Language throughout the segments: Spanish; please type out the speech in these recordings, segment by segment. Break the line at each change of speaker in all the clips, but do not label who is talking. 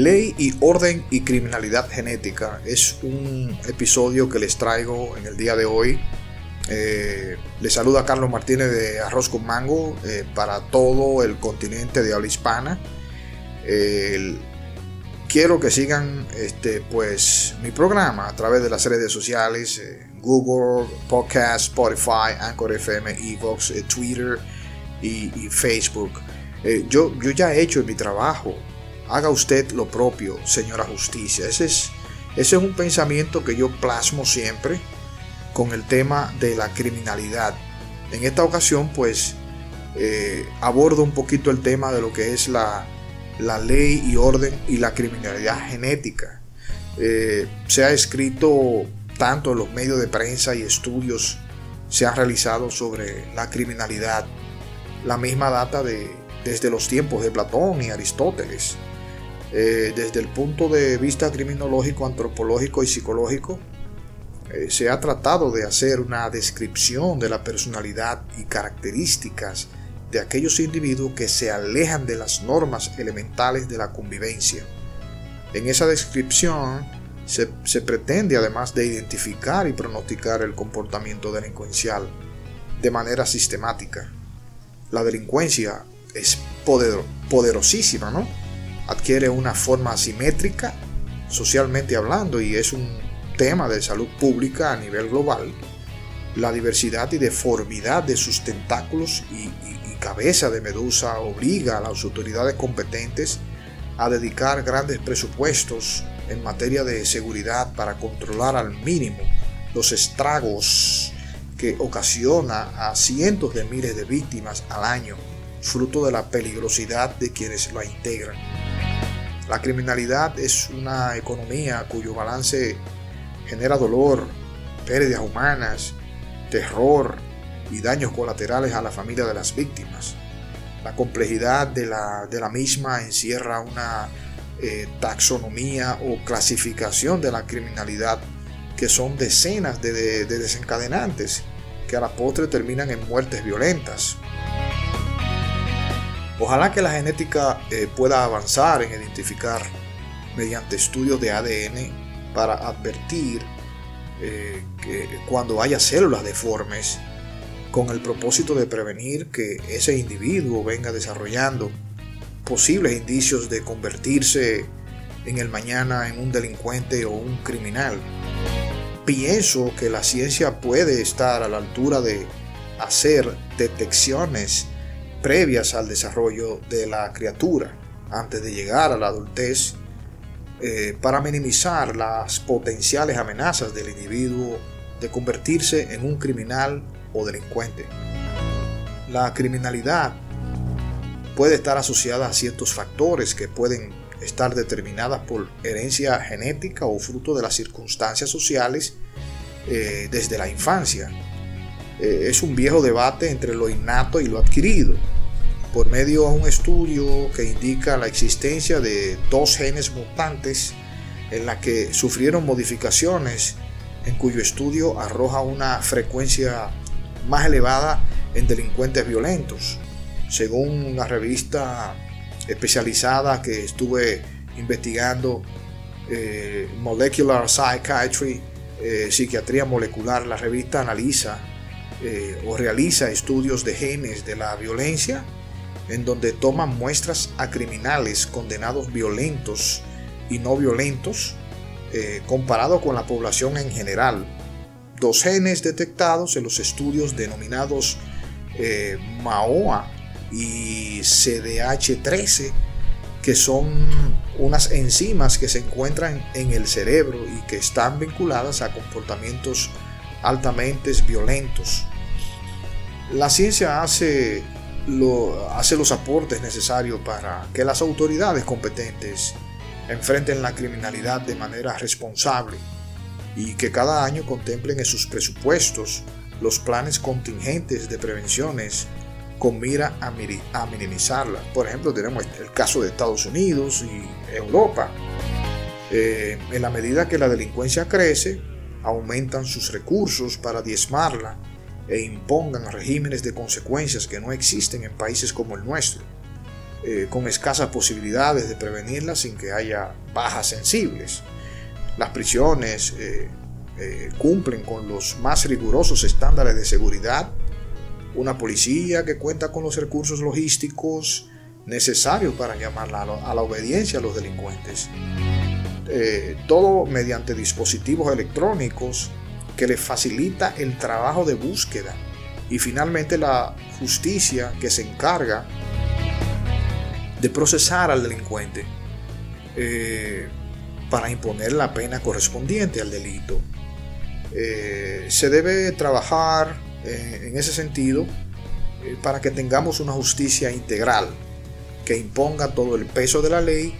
Ley y orden y criminalidad genética es un episodio que les traigo en el día de hoy. Eh, les saluda Carlos Martínez de Arroz con Mango eh, para todo el continente de habla hispana. quiero que sigan este, pues, mi programa a través de las redes sociales, eh, Google, Podcast, Spotify, Anchor FM, Evox, Twitter y, y Facebook. yo, yo ya he hecho mi trabajo haga usted lo propio, señora justicia. Ese es, ese es un pensamiento que yo plasmo siempre con el tema de la criminalidad. En esta ocasión, pues, eh, abordo un poquito el tema de lo que es la, ley y orden y la criminalidad genética. Eh, se ha escrito tanto en los medios de prensa y estudios se han realizado sobre la criminalidad. La misma data de, desde los tiempos de Platón y Aristóteles. Eh, desde el punto de vista criminológico, antropológico y psicológico, eh, se ha tratado de hacer una descripción de la personalidad y características de aquellos individuos que se alejan de las normas elementales de la convivencia. En esa descripción se, pretende, además de identificar y pronosticar el comportamiento delincuencial de manera sistemática. La delincuencia es poderosísima, ¿no? Adquiere una forma asimétrica socialmente hablando y es un tema de salud pública a nivel global. La diversidad y deformidad de sus tentáculos y, cabeza de medusa obliga a las autoridades competentes a dedicar grandes presupuestos en materia de seguridad para controlar al mínimo los estragos que ocasiona a cientos de miles de víctimas al año, fruto de la peligrosidad de quienes la integran. La criminalidad es una economía cuyo balance genera dolor, pérdidas humanas, terror y daños colaterales a la familia de las víctimas. La complejidad de la, misma encierra una eh, taxonomía o clasificación de la criminalidad que son decenas de desencadenantes que a la postre terminan en muertes violentas. Ojalá que la genética eh, pueda avanzar en identificar mediante estudios de ADN para advertir eh, que cuando haya células deformes con el propósito de prevenir que ese individuo venga desarrollando posibles indicios de convertirse en el mañana en un delincuente o un criminal. Pienso que la ciencia puede estar a la altura de hacer detecciones previas al desarrollo de la criatura antes de llegar a la adultez eh, para minimizar las potenciales amenazas del individuo de convertirse en un criminal o delincuente. La criminalidad puede estar asociada a ciertos factores que pueden estar determinadas por herencia genética o fruto de las circunstancias sociales eh, desde la infancia eh, es un viejo debate entre lo innato y lo adquirido, por medio de un estudio que indica la existencia de dos genes mutantes en la que sufrieron modificaciones, en cuyo estudio arroja una frecuencia más elevada en delincuentes violentos. Según una revista especializada que estuve investigando, eh, Molecular Psychiatry, eh, Psiquiatría Molecular, la revista analiza eh, o realiza estudios de genes de la violencia, en donde toman muestras a criminales condenados violentos y no violentos, eh, comparado con la población en general. Dos genes detectados en los estudios denominados eh, MAOA y CDH13, que son unas enzimas que se encuentran en el cerebro y que están vinculadas a comportamientos altamente violentos. La ciencia hace, lo, hace los aportes necesarios para que las autoridades competentes enfrenten la criminalidad de manera responsable y que cada año contemplen en sus presupuestos los planes contingentes de prevenciones con mira a, minimizarla. Por ejemplo, tenemos el caso de Estados Unidos y Europa. Eh, en la medida que la delincuencia crece, aumentan sus recursos para diezmarla e impongan regímenes de consecuencias que no existen en países como el nuestro. eh, con escasas posibilidades de prevenirla sin que haya bajas sensibles. Las prisiones eh, eh, cumplen con los más rigurosos estándares de seguridad, una policía que cuenta con los recursos logísticos necesarios para llamar a la obediencia a los delincuentes. todo mediante dispositivos electrónicos que le facilita el trabajo de búsqueda y finalmente la justicia que se encarga de procesar al delincuente eh, para imponer la pena correspondiente al delito. Eh, se debe trabajar eh, en ese sentido para que tengamos una justicia integral que imponga todo el peso de la ley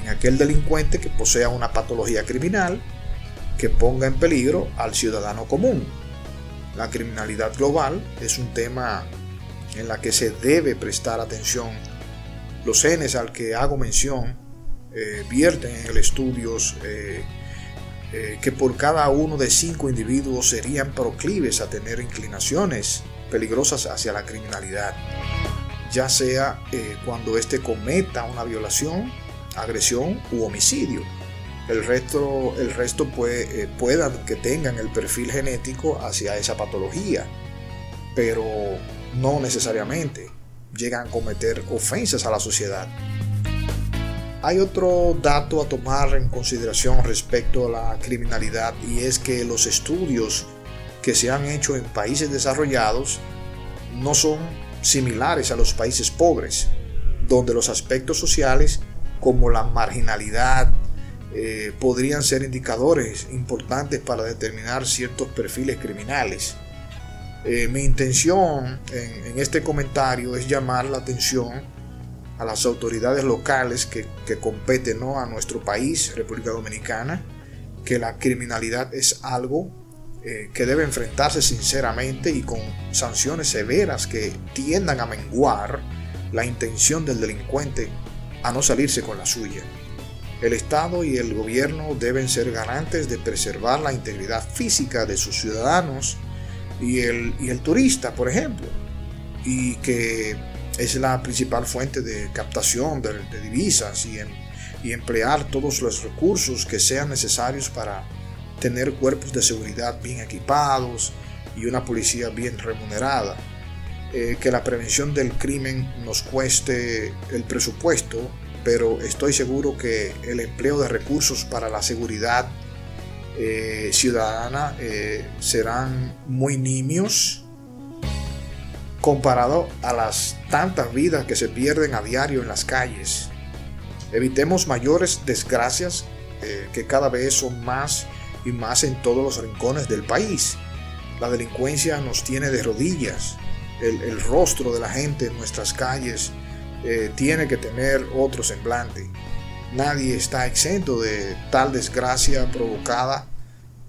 en aquel delincuente que posea una patología criminal que ponga en peligro al ciudadano común la criminalidad global es un tema en la que se debe prestar atención. Los genes al que hago mención eh, vierten en el estudios eh, eh, que por cada uno de cinco individuos serían proclives a tener inclinaciones peligrosas hacia la criminalidad, ya sea cuando éste cometa una violación, agresión u homicidio el resto, el resto eh, puedan que tengan el perfil genético hacia esa patología, pero no necesariamente llegan a cometer ofensas a la sociedad. Hay otro dato a tomar en consideración respecto a la criminalidad y es que los estudios que se han hecho en países desarrollados no son similares a los países pobres, donde los aspectos sociales como la marginalidad, eh, podrían ser indicadores importantes para determinar ciertos perfiles criminales. Eh, mi intención en, este comentario es llamar la atención a las autoridades locales que, competen a nuestro país, República Dominicana, que la criminalidad es algo eh, que debe enfrentarse sinceramente y con sanciones severas que tiendan a menguar la intención del delincuente a no salirse con la suya. El Estado y el gobierno deben ser garantes de preservar la integridad física de sus ciudadanos y el, el turista, por ejemplo, y que es la principal fuente de captación de, divisas y, y emplear todos los recursos que sean necesarios para tener cuerpos de seguridad bien equipados y una policía bien remunerada. Eh, que la prevención del crimen nos cueste el presupuesto pero estoy seguro que el empleo de recursos para la seguridad eh, ciudadana eh, serán muy nimios comparado a las tantas vidas que se pierden a diario en las calles. Evitemos mayores desgracias eh, que cada vez son más y más en todos los rincones del país. La delincuencia nos tiene de rodillas. el rostro de la gente en nuestras calles eh, tiene que tener otro semblante. Nadie está exento de tal desgracia provocada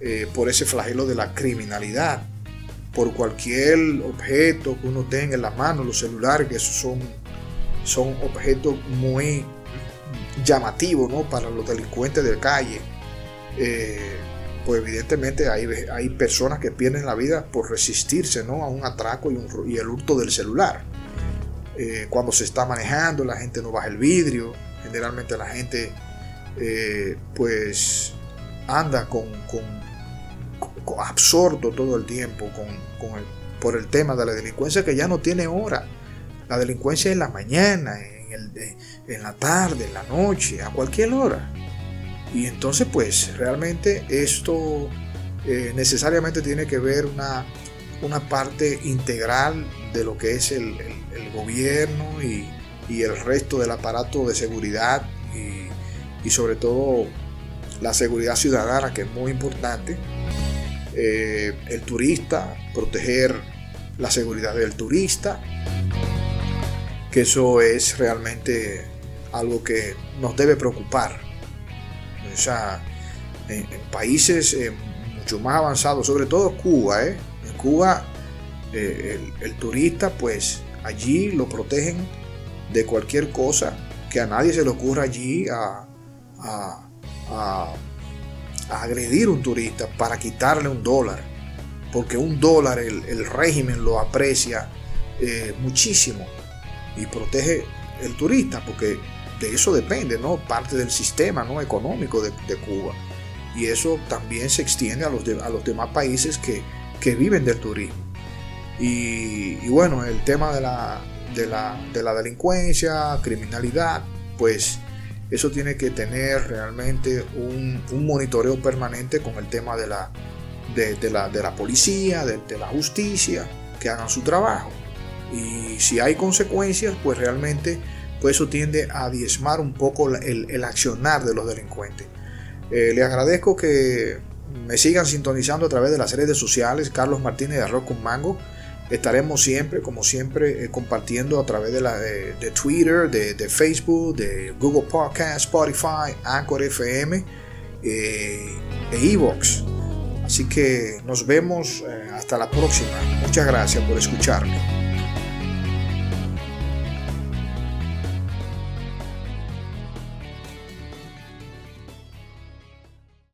eh, por ese flagelo de la criminalidad. Por cualquier objeto que uno tenga en la mano, los celulares, que son, son objetos muy llamativos ¿no? para los delincuentes de calle. Eh, pues evidentemente hay, hay personas que pierden la vida por resistirse ¿no? a un atraco y, y el hurto del celular. Eh, cuando se está manejando, la gente no baja el vidrio, generalmente la gente eh, pues anda con, absorto todo el tiempo con, por el tema de la delincuencia que ya no tiene hora. La delincuencia en la mañana, en, en la tarde, en la noche, a cualquier hora. Y entonces pues realmente esto eh, necesariamente tiene que ver una, una parte integral de lo que es el, gobierno y, el resto del aparato de seguridad y, sobre todo la seguridad ciudadana que es muy importante. Eh, el turista, proteger la seguridad del turista, que eso es realmente algo que nos debe preocupar. O sea, en, países eh, mucho más avanzados, sobre todo Cuba, ¿eh? Cuba eh, el, turista, pues allí lo protegen de cualquier cosa que a nadie se le ocurra allí a, a, agredir un turista para quitarle un dólar. Porque un dólar el, régimen lo aprecia eh, muchísimo y protege el turista, porque de eso depende, ¿no? Parte del sistema ¿no? económico de, Cuba. Y eso también se extiende a los, a los demás países que, viven del turismo. Y, bueno, el tema de la, de la, delincuencia, criminalidad, pues eso tiene que tener realmente un, monitoreo permanente con el tema de la, de, la, de la policía, de, la justicia, que hagan su trabajo. Y si hay consecuencias, pues realmente pues eso tiende a diezmar un poco el, accionar de los delincuentes. Eh, le agradezco que me sigan sintonizando a través de las redes sociales, Carlos Martínez de Arroz con Mango. Estaremos siempre, como siempre, eh, compartiendo a través de, la, de, Twitter, de, Facebook, de Google Podcast, Spotify, Anchor FM eh, e Evox. Así que nos vemos hasta la próxima. Muchas gracias por escucharme.